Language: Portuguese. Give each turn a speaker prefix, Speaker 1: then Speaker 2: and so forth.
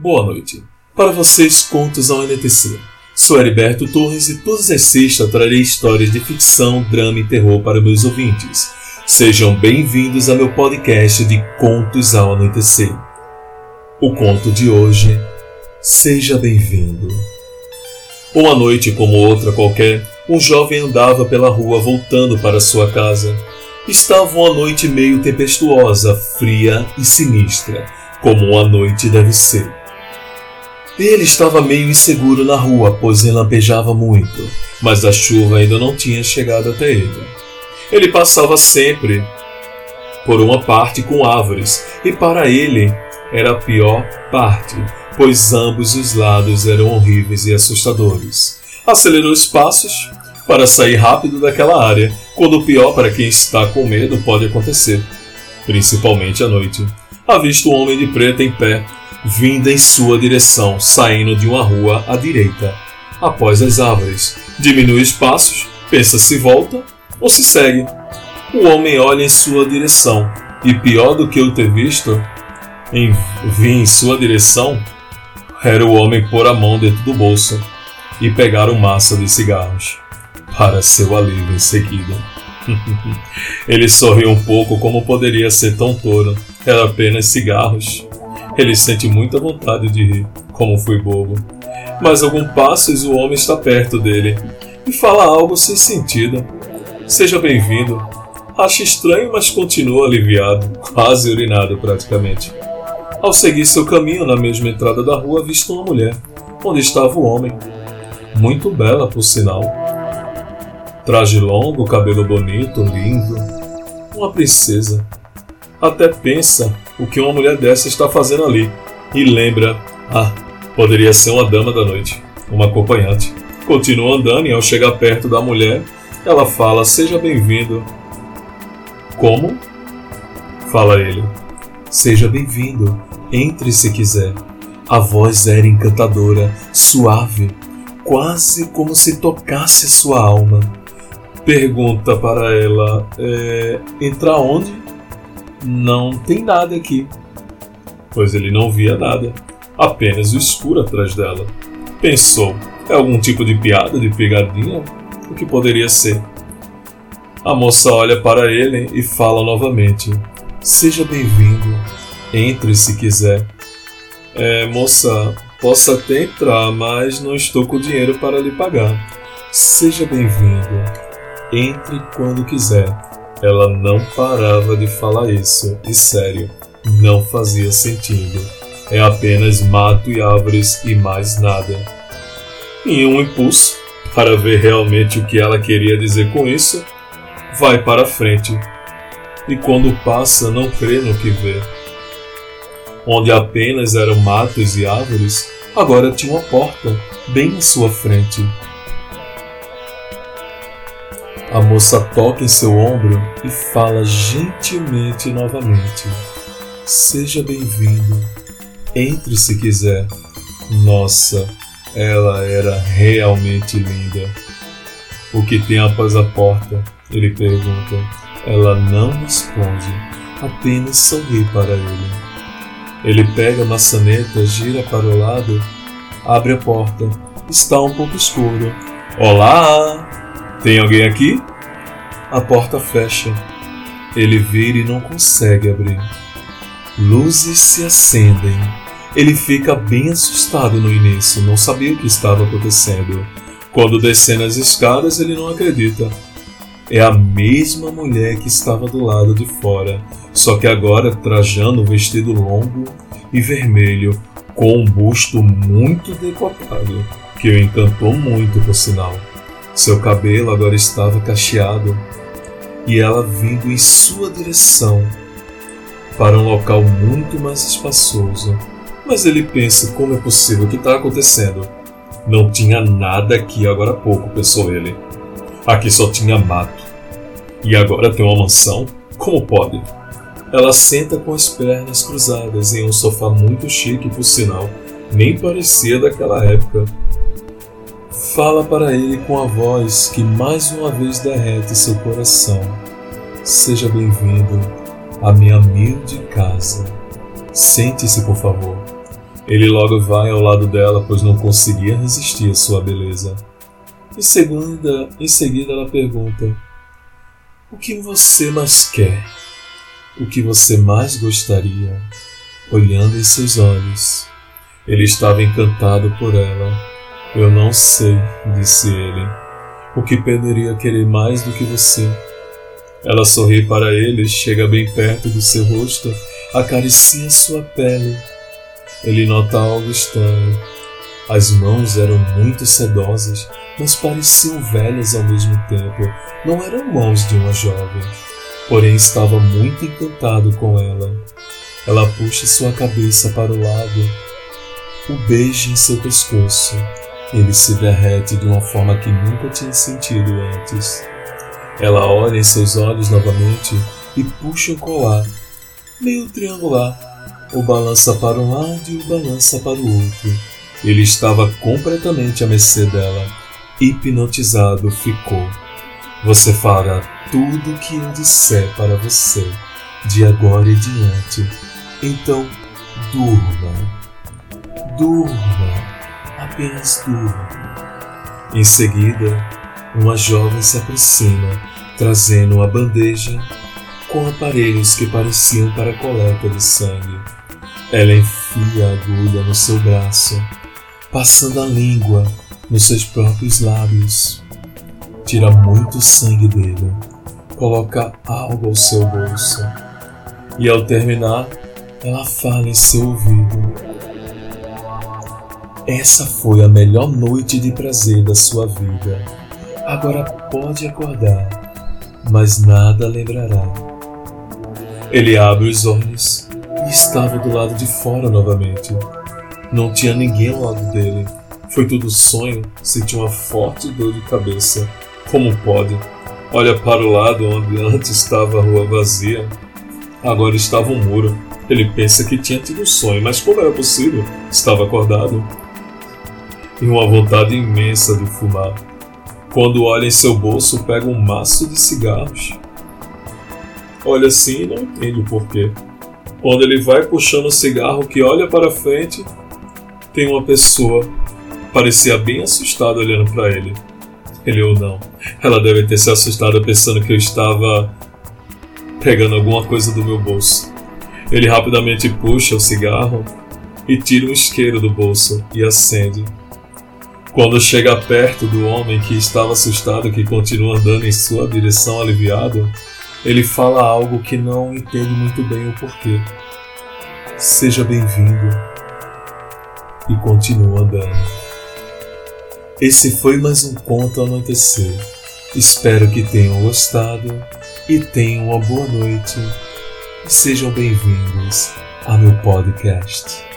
Speaker 1: Boa noite. Para vocês, contos ao NTC. Sou Heriberto Torres e todas as sextas trarei histórias de ficção, drama e terror para meus ouvintes. Sejam bem-vindos a meu podcast de Contos ao Anoitecer. O conto de hoje, seja bem-vindo. Uma noite como outra qualquer, um jovem andava pela rua voltando para sua casa. Estava uma noite meio tempestuosa, fria e sinistra, como uma noite deve ser. Ele estava meio inseguro na rua, pois lampejava muito, mas a chuva ainda não tinha chegado até ele. Ele passava sempre por uma parte com árvores, e para ele era a pior parte, pois ambos os lados eram horríveis e assustadores. Acelerou os passos para sair rápido daquela área, quando o pior para quem está com medo pode acontecer, principalmente à noite. Avista um homem de preto em pé, vindo em sua direção, saindo de uma rua à direita, após as árvores. Diminui os passos, pensa se volta ou se segue. O homem olha em sua direção, e pior do que eu ter visto, em vir em sua direção, era o homem pôr a mão dentro do bolso e pegar um massa de cigarros para seu alívio em seguida. Ele sorriu um pouco, como poderia ser tão touro. Era apenas cigarros. Ele sente muita vontade de rir, como foi bobo. Mas alguns passos o homem está perto dele e fala algo sem sentido. Seja bem-vindo. Acha estranho, mas continua aliviado, quase urinado praticamente. Ao seguir seu caminho na mesma entrada da rua, visto uma mulher, onde estava o homem. Muito bela, por sinal Traje longo, cabelo bonito, lindo. Uma princesa. Até pensa o que uma mulher dessa está fazendo ali. E lembra, ah, poderia ser uma dama da noite, uma acompanhante. Continua andando e ao chegar perto da mulher, ela fala: Seja bem-vindo. Como? Fala ele. Seja bem-vindo. Entre se quiser. A voz era encantadora, suave, quase como se tocasse sua alma pergunta para ela: é, entrar onde? Não tem nada aqui. Pois ele não via nada, apenas o escuro atrás dela. Pensou: é algum tipo de piada, de pegadinha? O que poderia ser? A moça olha para ele e fala novamente: Seja bem-vindo, entre se quiser. É, moça, posso até entrar, mas não estou com dinheiro para lhe pagar. Seja bem-vindo. Entre quando quiser. Ela não parava de falar isso, e sério, não fazia sentido. É apenas mato e árvores e mais nada. Em um impulso, para ver realmente o que ela queria dizer com isso, vai para frente. E quando passa, não crê no que vê. Onde apenas eram matos e árvores, agora tinha uma porta, bem à sua frente a moça toca em seu ombro e fala gentilmente novamente: Seja bem-vindo. Entre se quiser. Nossa, ela era realmente linda. O que tem após a porta? Ele pergunta. Ela não responde, apenas sorri para ele. Ele pega a maçaneta, gira para o lado, abre a porta. Está um pouco escuro. Olá! Tem alguém aqui? A porta fecha. Ele vira e não consegue abrir. Luzes se acendem. Ele fica bem assustado no início, não sabia o que estava acontecendo. Quando descendo as escadas, ele não acredita. É a mesma mulher que estava do lado de fora, só que agora trajando um vestido longo e vermelho, com um busto muito decotado, que o encantou muito, por sinal. Seu cabelo agora estava cacheado e ela vindo em sua direção para um local muito mais espaçoso. Mas ele pensa: como é possível? O que está acontecendo? Não tinha nada aqui agora há pouco, pensou ele. Aqui só tinha mato. E agora tem uma mansão? Como pode? Ela senta com as pernas cruzadas em um sofá muito chique, por sinal, nem parecia daquela época fala para ele com a voz que mais uma vez derrete seu coração. Seja bem-vindo à minha humilde casa. Sente-se, por favor. Ele logo vai ao lado dela, pois não conseguia resistir à sua beleza. Em seguida, em seguida ela pergunta: O que você mais quer? O que você mais gostaria? Olhando em seus olhos, ele estava encantado por ela. Eu não sei, disse ele, o que poderia querer mais do que você. Ela sorri para ele, chega bem perto do seu rosto, acaricia sua pele ele nota algo estranho. As mãos eram muito sedosas, mas pareciam velhas ao mesmo tempo. Não eram mãos de uma jovem. Porém, estava muito encantado com ela. Ela puxa sua cabeça para o lado, o beija em seu pescoço. Ele se derrete de uma forma que nunca tinha sentido antes. Ela olha em seus olhos novamente e puxa o colar, meio triangular, o balança para um lado e o balança para o outro. Ele estava completamente à mercê dela. Hipnotizado ficou. Você fará tudo o que eu disser para você, de agora em diante. Então, durma. Durma. Apenas durma. Em seguida, uma jovem se aproxima, trazendo uma bandeja com aparelhos que pareciam para coleta de sangue. Ela enfia a agulha no seu braço, passando a língua nos seus próprios lábios. Tira muito sangue dele, coloca algo ao seu bolso e, ao terminar, ela fala em seu ouvido: Essa foi a melhor noite de prazer da sua vida. Agora pode acordar, mas nada lembrará. Ele abre os olhos e estava do lado de fora novamente. Não tinha ninguém ao lado dele. Foi tudo sonho, sentiu uma forte dor de cabeça. Como pode? Olha para o lado onde antes estava a rua vazia. Agora estava um muro. Ele pensa que tinha tido um sonho, mas como era possível? Estava acordado. E uma vontade imensa de fumar. Quando olha em seu bolso, pega um maço de cigarros. Olha assim e não entende o porquê. Quando ele vai puxando o cigarro que olha para frente, tem uma pessoa, parecia bem assustada olhando para ele. Ele ou não. Ela deve ter se assustado pensando que eu estava pegando alguma coisa do meu bolso. Ele rapidamente puxa o cigarro e tira um isqueiro do bolso e acende. Quando chega perto do homem que estava assustado que continua andando em sua direção aliviado, ele fala algo que não entendo muito bem o porquê. Seja bem-vindo e continua andando. Esse foi mais um conto anoitecer. Espero que tenham gostado e tenham uma boa noite sejam bem-vindos ao meu podcast.